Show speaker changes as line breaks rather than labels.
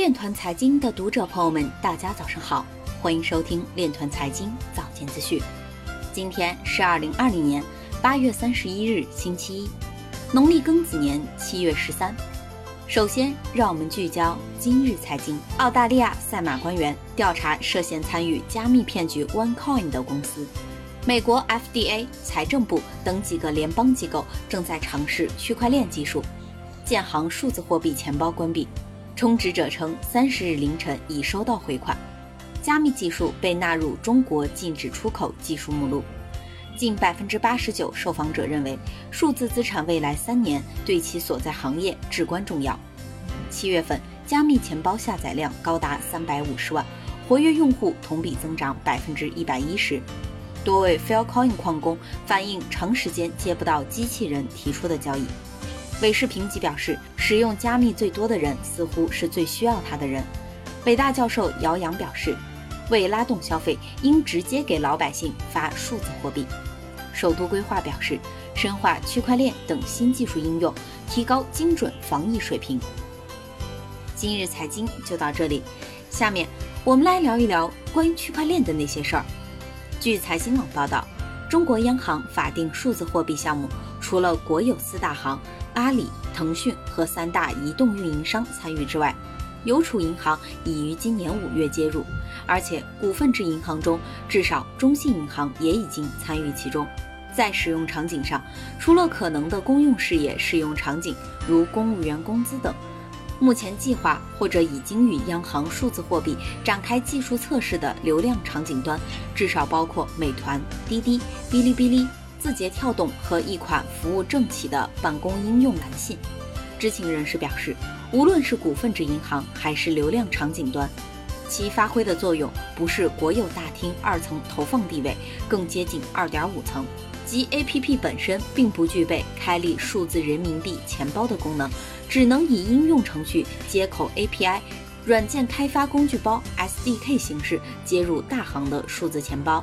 链团财经的读者朋友们，大家早上好，欢迎收听链团财经早间资讯。今天是二零二零年八月三十一日，星期一，农历庚子年七月十三。首先，让我们聚焦今日财经。澳大利亚赛马官员调查涉嫌参与加密骗局 OneCoin 的公司。美国 FDA、财政部等几个联邦机构正在尝试区块链技术。建行数字货币钱包关闭。充值者称，三十日凌晨已收到回款。加密技术被纳入中国禁止出口技术目录。近百分之八十九受访者认为，数字资产未来三年对其所在行业至关重要。七月份，加密钱包下载量高达三百五十万，活跃用户同比增长百分之一百一十。多位 Faircoin 矿工反映，长时间接不到机器人提出的交易。韦世评级表示，使用加密最多的人似乎是最需要它的人。北大教授姚洋表示，为拉动消费，应直接给老百姓发数字货币。首都规划表示，深化区块链等新技术应用，提高精准防疫水平。今日财经就到这里，下面我们来聊一聊关于区块链的那些事儿。据财新网报道，中国央行法定数字货币项目除了国有四大行。阿里、腾讯和三大移动运营商参与之外，邮储银行已于今年五月接入，而且股份制银行中至少中信银行也已经参与其中。在使用场景上，除了可能的公用事业使用场景，如公务员工资等，目前计划或者已经与央行数字货币展开技术测试的流量场景端，至少包括美团、滴滴、哔哩哔哩。字节跳动和一款服务政企的办公应用蓝信，知情人士表示，无论是股份制银行还是流量场景端，其发挥的作用不是国有大厅二层投放地位，更接近二点五层，即 APP 本身并不具备开立数字人民币钱包的功能，只能以应用程序接口 API、软件开发工具包 SDK 形式接入大行的数字钱包。